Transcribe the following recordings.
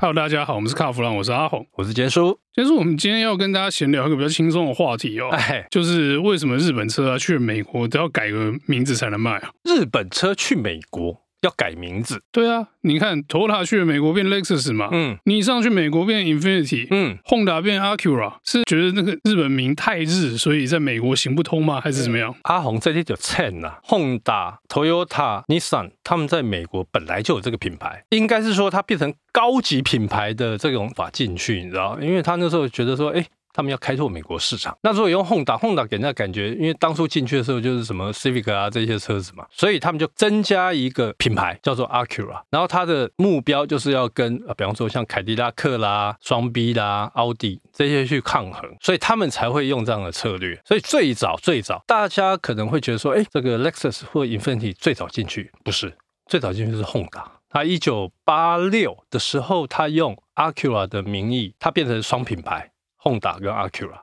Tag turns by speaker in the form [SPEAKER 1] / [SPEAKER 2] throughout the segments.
[SPEAKER 1] Hello，大家好，我们是卡弗朗，我是阿红，
[SPEAKER 2] 我是杰叔。
[SPEAKER 1] 杰叔，我们今天要跟大家闲聊一个比较轻松的话题哦，哎，就是为什么日本车啊去美国都要改个名字才能卖啊？
[SPEAKER 2] 日本车去美国。要改名字，
[SPEAKER 1] 对啊，你看，Toyota 去美国变 Lexus 嘛，嗯，你上去美国变 Infinity，嗯，Honda 变 Acura，是觉得那个日本名太日，所以在美国行不通吗？还是怎么样？
[SPEAKER 2] 阿红这里就称呐，Honda、Toyota、Nissan，他们在美国本来就有这个品牌，应该是说它变成高级品牌的这种法进去，你知道，因为他那时候觉得说，哎。他们要开拓美国市场，那如果用 Honda，Honda 给人家感觉，因为当初进去的时候就是什么 Civic 啊这些车子嘛，所以他们就增加一个品牌叫做 Acura，然后它的目标就是要跟呃，比方说像凯迪拉克啦、双 B 啦、奥迪这些去抗衡，所以他们才会用这样的策略。所以最早最早，大家可能会觉得说，哎，这个 Lexus 或 Infiniti 最早进去不是，最早进去是 Honda，他一九八六的时候，他用 Acura 的名义，它变成双品牌。Honda 跟 Acura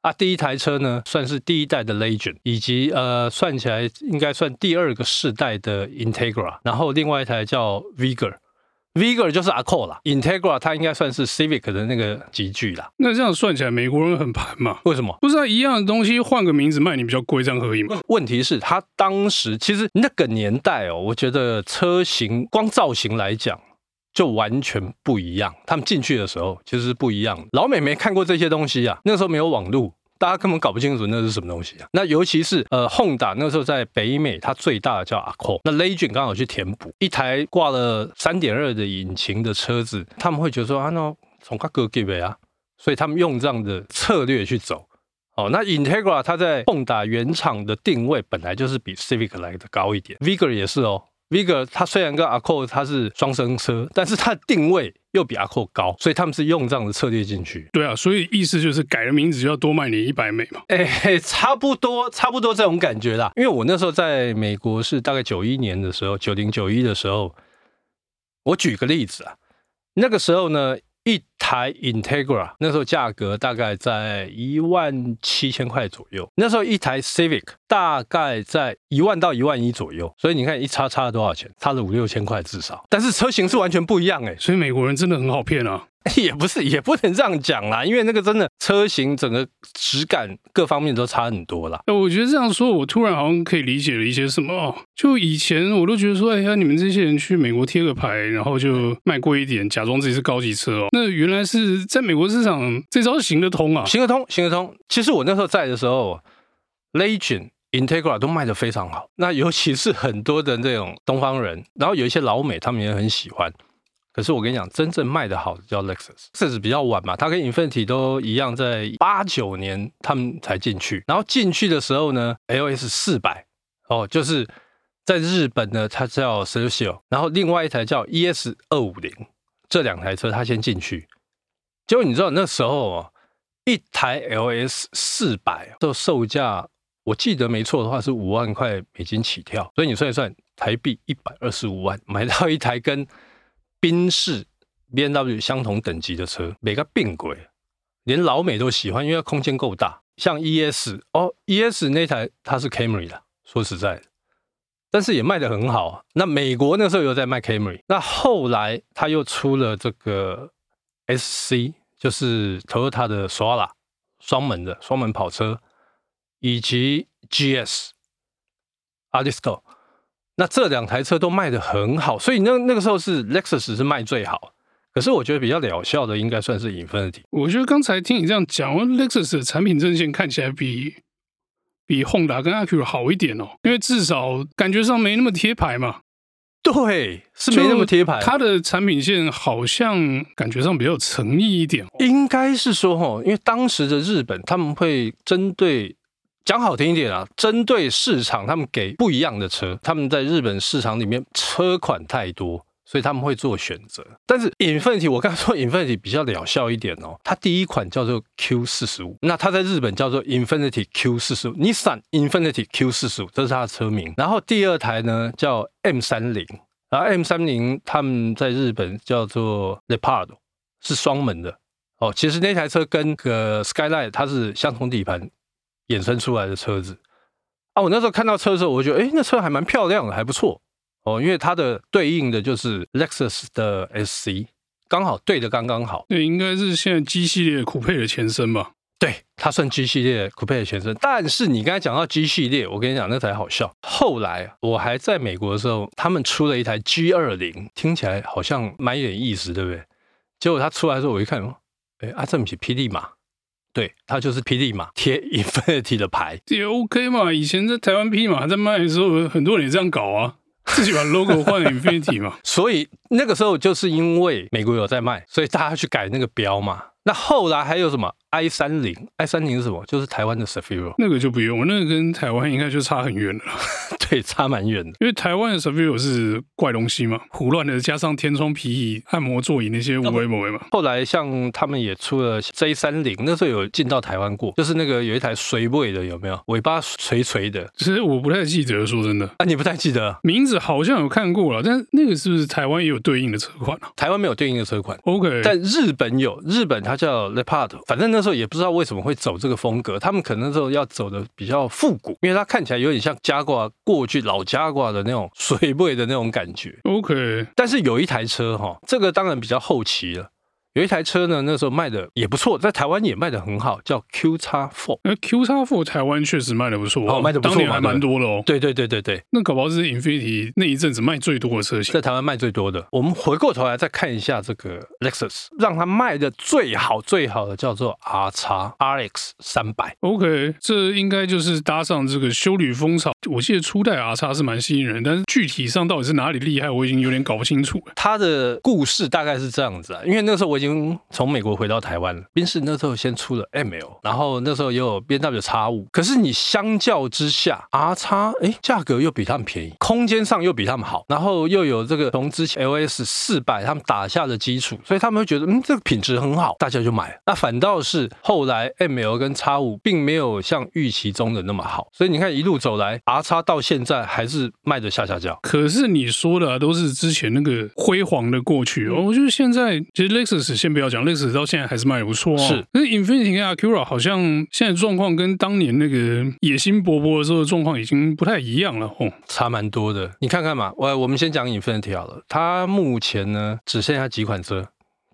[SPEAKER 2] 啊，第一台车呢，算是第一代的 Legend，以及呃，算起来应该算第二个世代的 Integra，然后另外一台叫 Vigor，Vigor 就是 Accord 啦，Integra 它应该算是 Civic 的那个级距啦。
[SPEAKER 1] 那这样算起来，美国人很盘嘛？
[SPEAKER 2] 为什么？
[SPEAKER 1] 不是啊，一样的东西换个名字卖你比较贵，这样可以吗？
[SPEAKER 2] 问题是，他当时其实那个年代哦，我觉得车型光造型来讲。就完全不一样。他们进去的时候其实是不一样。老美没看过这些东西啊，那时候没有网络，大家根本搞不清楚那是什么东西啊。那尤其是呃，Honda 那时候在北美，它最大的叫 a c o 那 Legend 刚好去填补一台挂了三点二的引擎的车子，他们会觉得说啊，那从卡哥给呗啊，所以他们用这样的策略去走。哦，那 Integra 它在 Honda 原厂的定位本来就是比 Civic 来的高一点，Vigor 也是哦。Vigor 它虽然跟 Accord 它是双生车，但是它的定位又比 Accord 高，所以他们是用这样的策略进去。
[SPEAKER 1] 对啊，所以意思就是改了名字就要多卖你一百美嘛。
[SPEAKER 2] 哎、欸，差不多，差不多这种感觉啦。因为我那时候在美国是大概九一年的时候，九零九一的时候，我举个例子啊，那个时候呢。一台 Integra 那时候价格大概在一万七千块左右，那时候一台 Civic 大概在一万到一万一左右，所以你看一差差了多少钱？差了五六千块至少，但是车型是完全不一样哎，
[SPEAKER 1] 所以美国人真的很好骗啊。
[SPEAKER 2] 也不是，也不能这样讲啦，因为那个真的车型整个质感各方面都差很多啦。
[SPEAKER 1] 我觉得这样说，我突然好像可以理解了一些什么哦。就以前我都觉得说，哎呀，你们这些人去美国贴个牌，然后就卖贵一点，假装自己是高级车哦。那原原来是在美国市场这招行得通啊，
[SPEAKER 2] 行得通，行得通。其实我那时候在的时候，Legend、Integra 都卖得非常好。那尤其是很多的这种东方人，然后有一些老美，他们也很喜欢。可是我跟你讲，真正卖的好的叫 Lexus，Lexus 比较晚嘛，它跟 Infiniti 都一样，在八九年他们才进去。然后进去的时候呢，LS 四百哦，就是在日本呢，它叫 Serio，然后另外一台叫 ES 二五零，这两台车它先进去。结果你知道那时候哦，一台 LS 四百的售价，我记得没错的话是五万块美金起跳，所以你算一算，台币一百二十五万买到一台跟宾士、BMW 相同等级的车，每个并轨，连老美都喜欢，因为它空间够大。像 ES 哦，ES 那台它是 Camry 的，说实在的，但是也卖得很好。那美国那时候有在卖 Camry，那后来他又出了这个 SC，就是 Toyota 的 Solara 双门的双门跑车，以及 GS Arisco。那这两台车都卖得很好，所以那那个时候是 Lexus 是卖最好。可是我觉得比较疗效的应该算是 Infiniti。
[SPEAKER 1] 我觉得刚才听你这样讲，Lexus 的产品阵线看起来比比 Honda 跟 Acura 好一点哦，因为至少感觉上没那么贴牌嘛。
[SPEAKER 2] 对，是没那么贴牌。
[SPEAKER 1] 它的产品线好像感觉上比较有诚意一点。
[SPEAKER 2] 应该是说哈，因为当时的日本他们会针对。讲好听一点啊，针对市场，他们给不一样的车。他们在日本市场里面车款太多，所以他们会做选择。但是 Infiniti，我刚才说 Infiniti 比较疗效一点哦。它第一款叫做 Q 四十五，那它在日本叫做 Infiniti Q 四十五，Nissan Infiniti Q 四十五，这是它的车名。然后第二台呢叫 M 三零，然后 M 三零他们在日本叫做 Leopard，是双门的哦。其实那台车跟个 Skyline 它是相同底盘。衍生出来的车子啊，我那时候看到车的时候，我觉得，哎，那车还蛮漂亮的，还不错哦。因为它的对应的就是 Lexus 的 SC，刚好对的刚刚好。
[SPEAKER 1] 对，应该是现在 G 系列酷配的前身吧？
[SPEAKER 2] 对，它算 G 系列酷配的前身。但是你刚才讲到 G 系列，我跟你讲那才好笑。后来我还在美国的时候，他们出了一台 G 二零，听起来好像蛮有点意思，对不对？结果它出来的时候，我一看，哎，啊，这不是霹雳码？对，它就是霹雳码贴 Infinity 的牌，
[SPEAKER 1] 也 OK 嘛。以前在台湾霹雳码在卖的时候，很多人也这样搞啊。自己把 logo 换 Infinity 嘛，
[SPEAKER 2] 所以那个时候就是因为美国有在卖，所以大家去改那个标嘛。那后来还有什么 i 三零？i 三零是什么？就是台湾的 Savio，
[SPEAKER 1] 那个就不用，那个跟台湾应该就差很远了。
[SPEAKER 2] 对，差蛮远的。
[SPEAKER 1] 因为台湾的 Savio 是怪东西嘛，胡乱的加上天窗皮椅、按摩座椅那些无为不为嘛。
[SPEAKER 2] 后来像他们也出了 J 三零，那时候有进到台湾过，就是那个有一台水尾的，有没有？尾巴垂垂的。
[SPEAKER 1] 其实我不太记得，说真的
[SPEAKER 2] 啊，你不太记得
[SPEAKER 1] 名字好像有看过了，但那个是不是台湾也有对应的车款啊？
[SPEAKER 2] 台湾没有对应的车款。
[SPEAKER 1] OK，
[SPEAKER 2] 但日本有，日本它叫 Leopard。反正那时候也不知道为什么会走这个风格，他们可能那时候要走的比较复古，因为它看起来有点像加挂过去老加挂的那种水位的那种感觉。
[SPEAKER 1] OK，
[SPEAKER 2] 但是有一台车哈，这个当然比较后期了。有一台车呢，那时候卖的也不错，在台湾也卖的很好，叫 Q 叉 Four。
[SPEAKER 1] 那 Q 叉 Four 台湾确实卖的不错
[SPEAKER 2] 哦，卖的不错，当
[SPEAKER 1] 年还蛮多的哦。
[SPEAKER 2] 对对对对对，
[SPEAKER 1] 那搞不好是 Infiniti 那一阵子卖最多的车型，
[SPEAKER 2] 在台湾卖最多的。我们回过头来再看一下这个 Lexus，让它卖的最好最好的叫做 R 叉 RX 三百。
[SPEAKER 1] OK，这应该就是搭上这个修旅风潮。我记得初代 R 叉是蛮吸引人，但是具体上到底是哪里厉害，我已经有点搞不清楚了。
[SPEAKER 2] 它的故事大概是这样子啊，因为那时候我已经从美国。回到台湾了，宾士那时候先出了 ML，然后那时候也有 BMW X5，可是你相较之下，R 叉哎价格又比他们便宜，空间上又比他们好，然后又有这个从之前 LS 四百他们打下的基础，所以他们会觉得嗯这个品质很好，大家就买。那反倒是后来 ML 跟 X5 并没有像预期中的那么好，所以你看一路走来，R 叉到现在还是卖的下下叫。
[SPEAKER 1] 可是你说的、啊、都是之前那个辉煌的过去哦，我觉得现在其实 Lexus 先不要讲 Lexus。到现在还是卖的不错啊。
[SPEAKER 2] 是，
[SPEAKER 1] 可是 Infiniti 跟 Acura 好像现在状况跟当年那个野心勃勃的时候的状况已经不太一样了哦，
[SPEAKER 2] 差蛮多的。你看看嘛，我我们先讲 Infiniti 好了，它目前呢只剩下几款车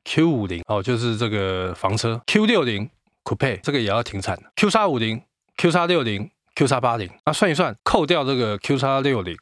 [SPEAKER 2] ，Q 五零哦，就是这个房车，Q 六零 Coupe 这个也要停产，Q 叉五零、Q 叉六零、Q 叉八零，那算一算，扣掉这个 Q 叉六零。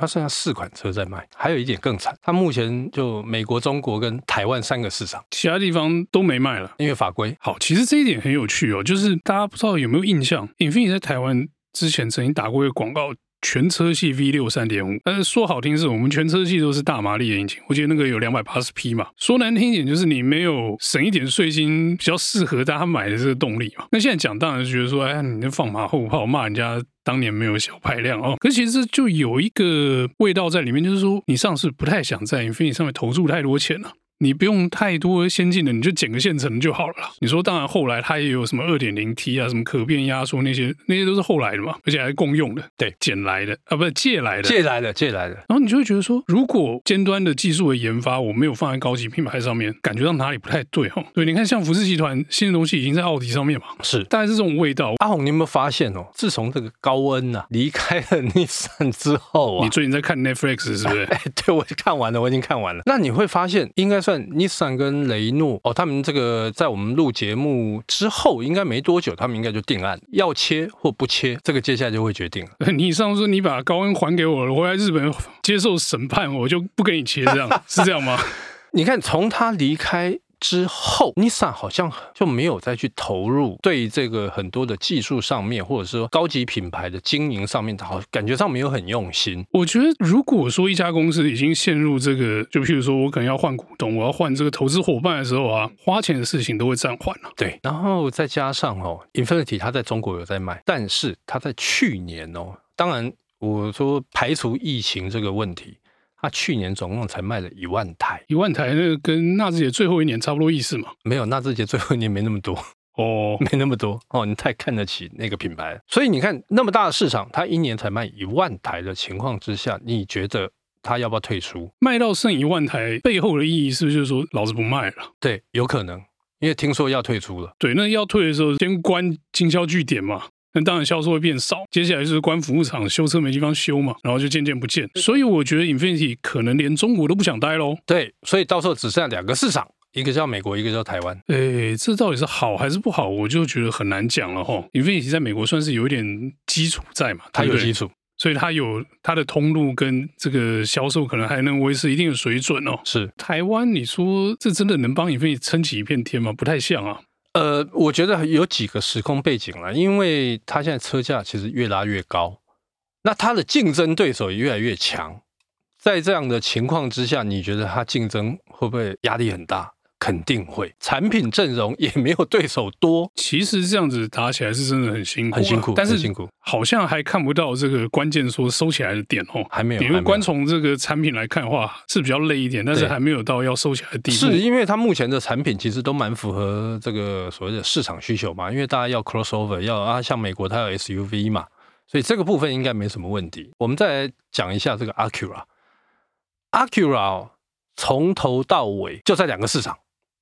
[SPEAKER 2] 它剩下四款车在卖，还有一点更惨，它目前就美国、中国跟台湾三个市场，
[SPEAKER 1] 其他地方都没卖了，
[SPEAKER 2] 因为法规。
[SPEAKER 1] 好，其实这一点很有趣哦，就是大家不知道有没有印象，Infiniti 在台湾之前曾经打过一个广告。全车系 V 六三点五，但是说好听是我们全车系都是大马力的引擎，我记得那个有两百八十匹嘛。说难听一点就是你没有省一点税金，比较适合大家买的这个动力嘛。那现在讲当然是觉得说，哎，你这放马后炮，骂人家当年没有小排量哦。可其实就有一个味道在里面，就是说你上市不太想在 Infinity 上面投入太多钱了。你不用太多先进的，你就捡个现成就好了。你说，当然后来它也有什么二点零 T 啊，什么可变压缩那些，那些都是后来的嘛，而且还是共用的，
[SPEAKER 2] 对，
[SPEAKER 1] 捡来的啊，不是借来的，
[SPEAKER 2] 借来的，借来的。
[SPEAKER 1] 然后你就会觉得说，如果尖端的技术的研发我没有放在高级品牌上面，感觉到哪里不太对哈。对，你看像福斯集团新的东西已经在奥迪上面嘛，
[SPEAKER 2] 是，
[SPEAKER 1] 大概是这种味道。
[SPEAKER 2] 阿红，你有没有发现哦？自从这个高恩呐、啊、离开了 Nissan 之后啊，
[SPEAKER 1] 你最近在看 Netflix 是不是？
[SPEAKER 2] 哎，对，我看完了，我已经看完了。那你会发现，应该算 Nissan 跟跟雷诺哦，他们这个在我们录节目之后，应该没多久，他们应该就定案，要切或不切，这个接下来就会决定了。
[SPEAKER 1] 你上次说你把高恩还给我了，我回来日本接受审判，我就不跟你切，这样是这样吗？
[SPEAKER 2] 你看，从他离开。之后，Nissan 好像就没有再去投入对这个很多的技术上面，或者说高级品牌的经营上面，好感觉上没有很用心。
[SPEAKER 1] 我觉得，如果说一家公司已经陷入这个，就譬如说我可能要换股东，我要换这个投资伙伴的时候啊，花钱的事情都会暂缓了。
[SPEAKER 2] 对，然后再加上哦，Infinity 它在中国有在卖，但是它在去年哦，当然我说排除疫情这个问题。他去年总共才卖了一万台，
[SPEAKER 1] 一万台，那个跟纳智捷最后一年差不多意思嘛？
[SPEAKER 2] 没有，纳智捷最后一年没那么多
[SPEAKER 1] 哦，
[SPEAKER 2] 没那么多哦，你太看得起那个品牌。所以你看那么大的市场，他一年才卖一万台的情况之下，你觉得他要不要退出？
[SPEAKER 1] 卖到剩一万台背后的意义是不是就是说老子不卖了？
[SPEAKER 2] 对，有可能，因为听说要退出了。
[SPEAKER 1] 对，那要退的时候先关经销据点嘛。那当然销售会变少，接下来就是关服务厂，修车没地方修嘛，然后就渐渐不见。所以我觉得 Infinity 可能连中国都不想待喽。
[SPEAKER 2] 对，所以到时候只剩下两个市场一个叫美国，一个叫台湾。
[SPEAKER 1] 哎，这到底是好还是不好？我就觉得很难讲了哈。Infinity 在美国算是有一点基础在嘛，
[SPEAKER 2] 它有基础，
[SPEAKER 1] 所以它有它的通路跟这个销售可能还能维持一定的水准哦。
[SPEAKER 2] 是
[SPEAKER 1] 台湾，你说这真的能帮 Infinity 撑起一片天吗？不太像啊。
[SPEAKER 2] 呃，我觉得有几个时空背景了，因为它现在车价其实越拉越高，那它的竞争对手也越来越强。在这样的情况之下，你觉得它竞争会不会压力很大？肯定会。产品阵容也没有对手多。
[SPEAKER 1] 其实这样子打起来是真的很辛苦，
[SPEAKER 2] 很辛苦。
[SPEAKER 1] 但是
[SPEAKER 2] 辛苦，
[SPEAKER 1] 好像还看不到这个关键说收起来的点哦，
[SPEAKER 2] 还没有。
[SPEAKER 1] 因为光从这个产品来看的话，是比较累一点，但是还没有到要收起来的地步。
[SPEAKER 2] 是因为它目前的产品其实都蛮符合这个所谓的市场需求嘛，因为大家要 crossover，要啊，像美国它有 SUV 嘛，所以这个部分应该没什么问题。我们再来讲一下这个 Acura。Acura 从头到尾就在两个市场，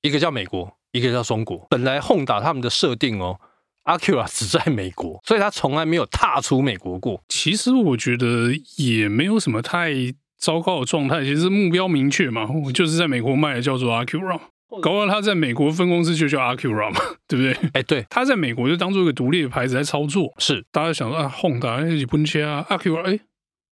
[SPEAKER 2] 一个叫美国，一个叫中国。本来 Honda 他们的设定哦，Acura 只在美国，所以他从来没有踏出美国过。
[SPEAKER 1] 其实我觉得也没有什么太糟糕的状态，其实目标明确嘛，我就是在美国卖的叫做 Acura，搞完他在美国分公司就叫 Acura 嘛，对不对？
[SPEAKER 2] 哎，对，
[SPEAKER 1] 他在美国就当做一个独立的牌子在操作。
[SPEAKER 2] 是，大
[SPEAKER 1] 家想说啊，Honda 日本车啊，Acura 哎。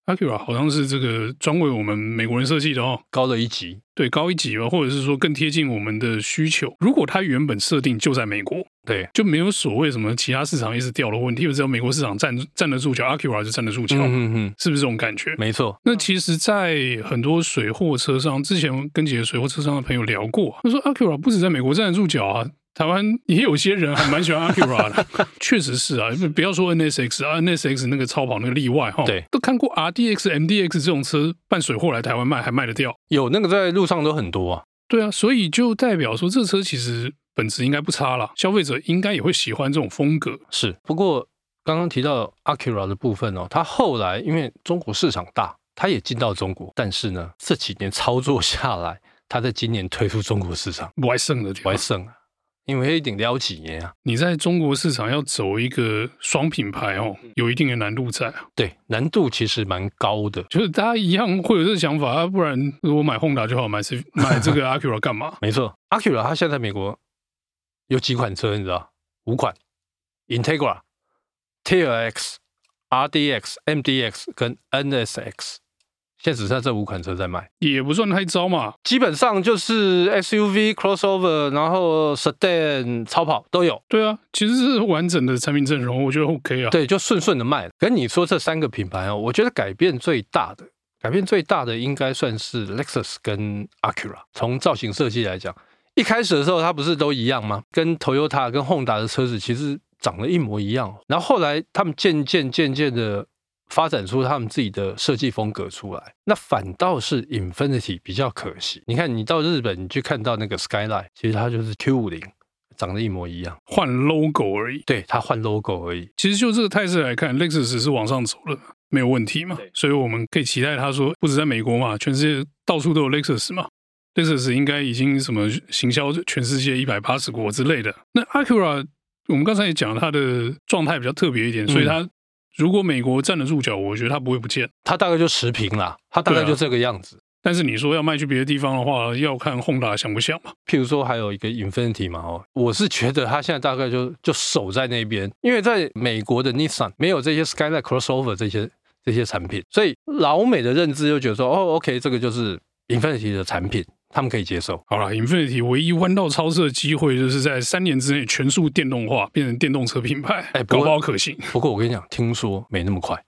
[SPEAKER 1] Acura 好像是这个专为我们美国人设计的哦，
[SPEAKER 2] 高了一级，
[SPEAKER 1] 对，高一级吧，或者是说更贴近我们的需求。如果它原本设定就在美国，
[SPEAKER 2] 对，
[SPEAKER 1] 就没有所谓什么其他市场一直掉的问题，因为只要美国市场站站得住脚，Acura 就站得住脚，嗯嗯，是不是这种感觉？
[SPEAKER 2] 没错。
[SPEAKER 1] 那其实，在很多水货车商，之前跟几个水货车商的朋友聊过，他说 Acura 不止在美国站得住脚啊。台湾也有些人还蛮喜欢 Acura 的，确实是啊，不要说 NSX 啊，NSX 那个超跑那个例外哈，
[SPEAKER 2] 对，
[SPEAKER 1] 都看过 RDX、MDX 这种车办水货来台湾卖，还卖得掉，
[SPEAKER 2] 有那个在路上都很多啊，
[SPEAKER 1] 对啊，所以就代表说这车其实本质应该不差了，消费者应该也会喜欢这种风格。
[SPEAKER 2] 是，不过刚刚提到 Acura 的部分哦，它后来因为中国市场大，它也进到中国，但是呢，这几年操作下来，它在今年推出中国市场，
[SPEAKER 1] 不还剩的，
[SPEAKER 2] 不还剩啊。因为一定了几年啊！
[SPEAKER 1] 你在中国市场要走一个双品牌哦，有一定的难度在啊。
[SPEAKER 2] 对，难度其实蛮高的。
[SPEAKER 1] 就是大家一样会有这个想法啊，不然如果买 Honda 就好，买这 买这个 Acura 干嘛？
[SPEAKER 2] 没错，Acura 它现在在美国有几款车，你知道？五款：Integra、TLX、RDX、MDX 跟 NSX。现在只剩这五款车在卖，
[SPEAKER 1] 也不算太糟嘛。
[SPEAKER 2] 基本上就是 SUV、crossover，然后 sedan、超跑都有。
[SPEAKER 1] 对啊，其实是完整的产品阵容，我觉得 OK 啊。
[SPEAKER 2] 对，就顺顺的卖。跟你说这三个品牌哦，我觉得改变最大的，改变最大的应该算是 Lexus 跟 Acura。从造型设计来讲，一开始的时候它不是都一样吗？跟 Toyota、跟 Honda 的车子其实长得一模一样。然后后来他们渐渐渐渐的。发展出他们自己的设计风格出来，那反倒是 Infinity 比较可惜。你看，你到日本，你去看到那个 Skyline，其实它就是 Q 五零，长得一模一样，
[SPEAKER 1] 换 logo 而已。
[SPEAKER 2] 对，它换 logo 而已。
[SPEAKER 1] 其实就这个态势来看，Lexus 是往上走了，没有问题嘛。所以我们可以期待它说，不止在美国嘛，全世界到处都有 Lexus 嘛。Lexus 应该已经什么行销全世界一百八十国之类的。那 Acura，我们刚才也讲了，它的状态比较特别一点，所以它。如果美国站得住脚，我觉得它不会不见，
[SPEAKER 2] 它大概就持平啦，它大概就这个样子。
[SPEAKER 1] 啊、但是你说要卖去别的地方的话，要看 Honda 想不想嘛。
[SPEAKER 2] 譬如说还有一个 Infinity 嘛，哦，我是觉得它现在大概就就守在那边，因为在美国的 Nissan 没有这些 Skyline Crossover 这些这些产品，所以老美的认知就觉得说，哦，OK，这个就是 Infinity 的产品。他们可以接受。
[SPEAKER 1] 好了，Infinity 唯一弯道超车的机会，就是在三年之内全速电动化，变成电动车品牌。哎，搞不好可信。
[SPEAKER 2] 不过我跟你讲，听说没那么快。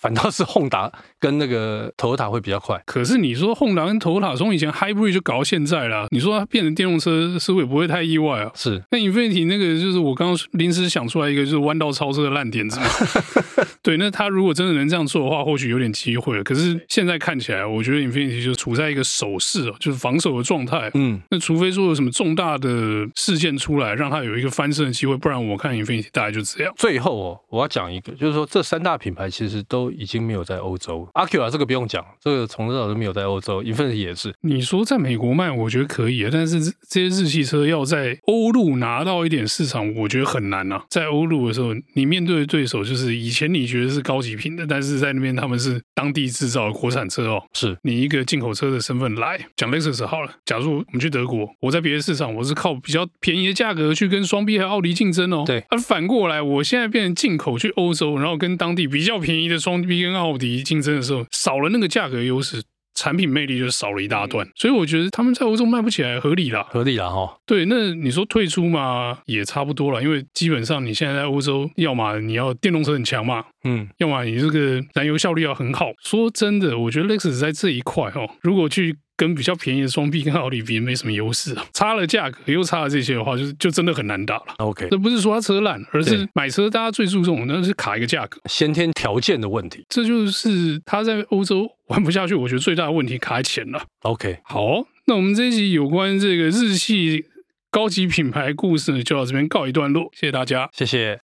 [SPEAKER 2] 反倒是 Honda 跟那个 Toyota 会比较快，
[SPEAKER 1] 可是你说 Honda 跟 Toyota 从以前 Hybrid 就搞到现在了，你说它变成电动车，似乎也不会太意外啊。
[SPEAKER 2] 是，
[SPEAKER 1] 那 Infinity 那个就是我刚刚临时想出来一个就是弯道超车的烂点子嘛。对，那他如果真的能这样做的话，或许有点机会。可是现在看起来，我觉得 Infinity 就处在一个守势哦，就是防守的状态。嗯，那除非说有什么重大的事件出来，让他有一个翻身的机会，不然我看 Infinity 大概就这样。
[SPEAKER 2] 最后哦，我要讲一个，就是说这三大品牌其实都。都已经没有在欧洲。阿 Q 啊这个不用讲，这个从早都没有在欧洲，Infiniti 也是。
[SPEAKER 1] 你说在美国卖，我觉得可以啊，但是这些日系车要在欧陆拿到一点市场，我觉得很难啊。在欧陆的时候，你面对的对手就是以前你觉得是高级品的，但是在那边他们是当地制造的国产车哦。
[SPEAKER 2] 是
[SPEAKER 1] 你一个进口车的身份来讲，Lexus 好了。假如我们去德国，我在别的市场我是靠比较便宜的价格去跟双 B 和奥迪竞争哦。
[SPEAKER 2] 对，
[SPEAKER 1] 而反过来，我现在变成进口去欧洲，然后跟当地比较便宜的双 B 跟奥迪竞争的时候，少了那个价格优势。产品魅力就少了一大段，所以我觉得他们在欧洲卖不起来合理啦，
[SPEAKER 2] 合理啦哈。
[SPEAKER 1] 对，那你说退出嘛，也差不多了，因为基本上你现在在欧洲，要么你要电动车很强嘛，嗯，要么你这个燃油效率要很好。说真的，我觉得 Lexus 在这一块哦，如果去跟比较便宜的双 B 跟奥迪比，没什么优势啊，差了价格又差了这些的话，就是就真的很难打了。
[SPEAKER 2] OK，
[SPEAKER 1] 这不是说它车烂，而是买车大家最注重的那是卡一个价格，
[SPEAKER 2] 先天条件的问题。
[SPEAKER 1] 这就是他在欧洲。玩不下去，我觉得最大的问题卡在钱了。
[SPEAKER 2] OK，
[SPEAKER 1] 好，那我们这一集有关这个日系高级品牌故事呢，就到这边告一段落。谢谢大家，
[SPEAKER 2] 谢谢。